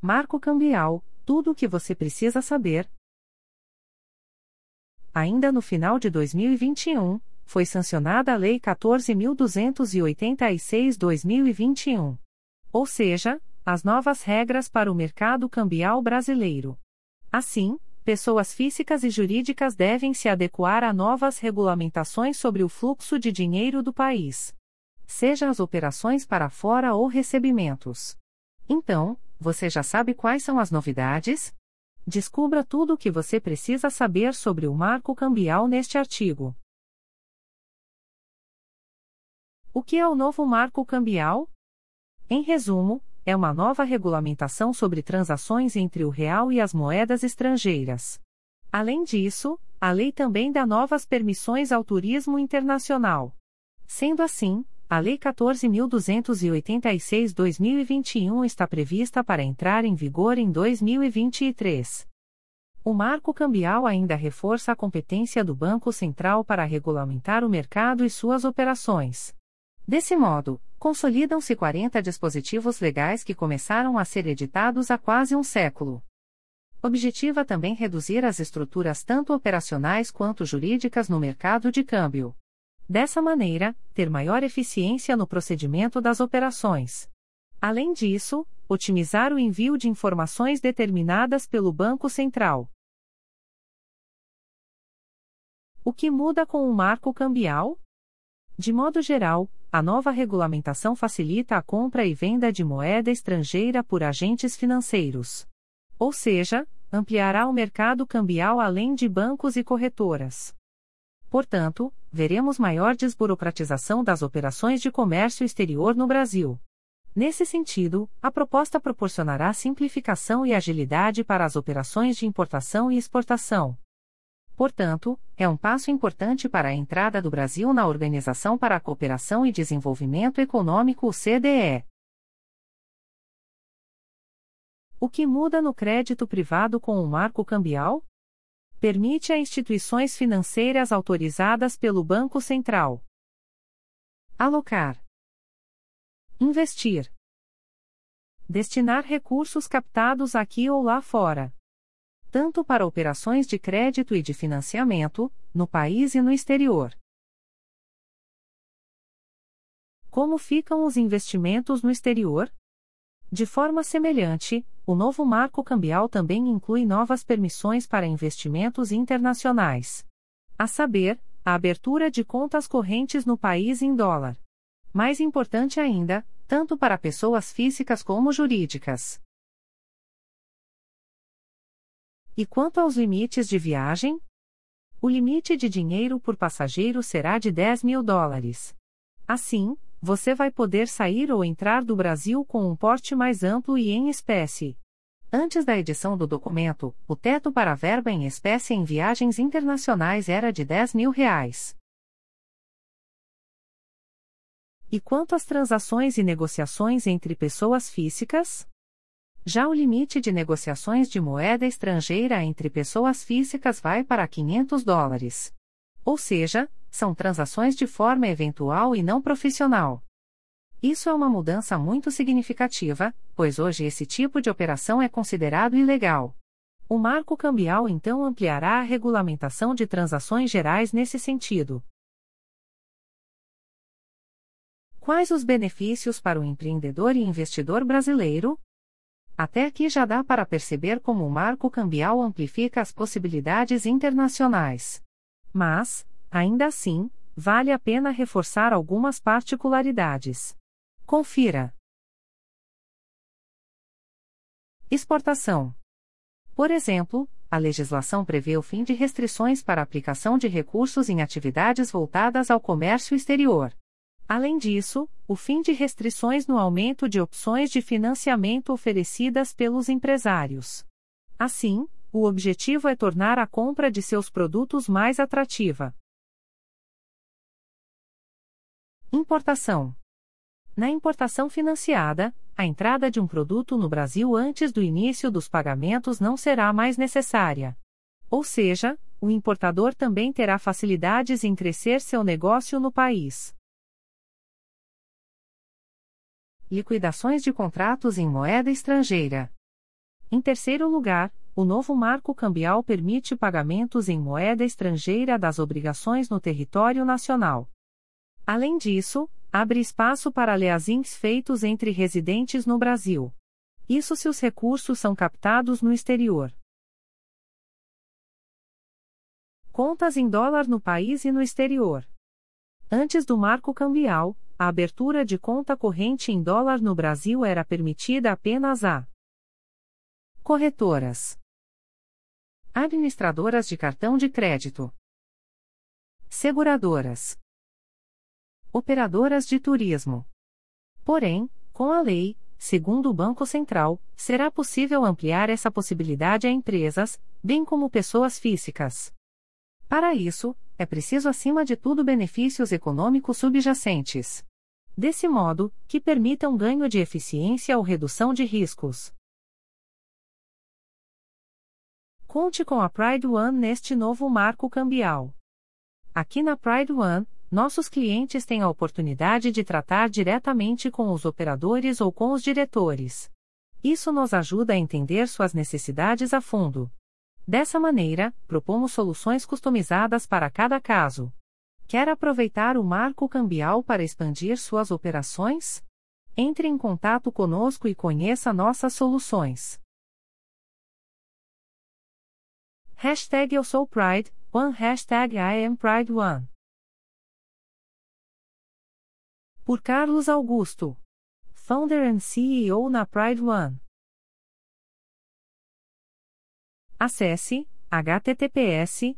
Marco Cambial tudo o que você precisa saber. Ainda no final de 2021, foi sancionada a Lei 14.286-2021. Ou seja, as novas regras para o mercado cambial brasileiro. Assim, pessoas físicas e jurídicas devem se adequar a novas regulamentações sobre o fluxo de dinheiro do país. Seja as operações para fora ou recebimentos. Então, você já sabe quais são as novidades? Descubra tudo o que você precisa saber sobre o marco cambial neste artigo. O que é o novo marco cambial? Em resumo, é uma nova regulamentação sobre transações entre o real e as moedas estrangeiras. Além disso, a lei também dá novas permissões ao turismo internacional. Sendo assim, a Lei 14.286-2021 está prevista para entrar em vigor em 2023. O marco cambial ainda reforça a competência do Banco Central para regulamentar o mercado e suas operações. Desse modo, consolidam-se 40 dispositivos legais que começaram a ser editados há quase um século. Objetiva também reduzir as estruturas tanto operacionais quanto jurídicas no mercado de câmbio. Dessa maneira, ter maior eficiência no procedimento das operações. Além disso, otimizar o envio de informações determinadas pelo Banco Central. O que muda com o marco cambial? De modo geral, a nova regulamentação facilita a compra e venda de moeda estrangeira por agentes financeiros. Ou seja, ampliará o mercado cambial além de bancos e corretoras. Portanto, veremos maior desburocratização das operações de comércio exterior no Brasil. Nesse sentido, a proposta proporcionará simplificação e agilidade para as operações de importação e exportação. Portanto, é um passo importante para a entrada do Brasil na Organização para a Cooperação e Desenvolvimento Econômico OCDE. O que muda no crédito privado com o marco cambial? Permite a instituições financeiras autorizadas pelo Banco Central alocar, investir, destinar recursos captados aqui ou lá fora, tanto para operações de crédito e de financiamento, no país e no exterior. Como ficam os investimentos no exterior? De forma semelhante, o novo marco cambial também inclui novas permissões para investimentos internacionais. A saber, a abertura de contas correntes no país em dólar. Mais importante ainda, tanto para pessoas físicas como jurídicas. E quanto aos limites de viagem? O limite de dinheiro por passageiro será de 10 mil dólares. Assim, você vai poder sair ou entrar do Brasil com um porte mais amplo e em espécie. Antes da edição do documento, o teto para verba em espécie em viagens internacionais era de 10 mil reais. E quanto às transações e negociações entre pessoas físicas? Já o limite de negociações de moeda estrangeira entre pessoas físicas vai para 500 dólares. Ou seja, são transações de forma eventual e não profissional. Isso é uma mudança muito significativa, pois hoje esse tipo de operação é considerado ilegal. O marco cambial então ampliará a regulamentação de transações gerais nesse sentido. Quais os benefícios para o empreendedor e investidor brasileiro? Até aqui já dá para perceber como o marco cambial amplifica as possibilidades internacionais. Mas, ainda assim, vale a pena reforçar algumas particularidades. Confira. Exportação. Por exemplo, a legislação prevê o fim de restrições para aplicação de recursos em atividades voltadas ao comércio exterior. Além disso, o fim de restrições no aumento de opções de financiamento oferecidas pelos empresários. Assim, o objetivo é tornar a compra de seus produtos mais atrativa. Importação. Na importação financiada, a entrada de um produto no Brasil antes do início dos pagamentos não será mais necessária. Ou seja, o importador também terá facilidades em crescer seu negócio no país. Liquidações de contratos em moeda estrangeira. Em terceiro lugar, o novo marco cambial permite pagamentos em moeda estrangeira das obrigações no território nacional. Além disso, abre espaço para leasings feitos entre residentes no Brasil. Isso se os recursos são captados no exterior. Contas em dólar no país e no exterior. Antes do marco cambial, a abertura de conta corrente em dólar no Brasil era permitida apenas a corretoras, administradoras de cartão de crédito, seguradoras, operadoras de turismo. Porém, com a lei, segundo o Banco Central, será possível ampliar essa possibilidade a empresas, bem como pessoas físicas. Para isso, é preciso acima de tudo benefícios econômicos subjacentes. Desse modo, que permitam ganho de eficiência ou redução de riscos. Conte com a Pride One neste novo marco cambial. Aqui na Pride One, nossos clientes têm a oportunidade de tratar diretamente com os operadores ou com os diretores. Isso nos ajuda a entender suas necessidades a fundo. Dessa maneira, propomos soluções customizadas para cada caso. Quer aproveitar o marco cambial para expandir suas operações? Entre em contato conosco e conheça nossas soluções. Hashtag Eu Pride, One Hashtag I Pride One. Por Carlos Augusto. Founder and CEO na Pride One. Acesse https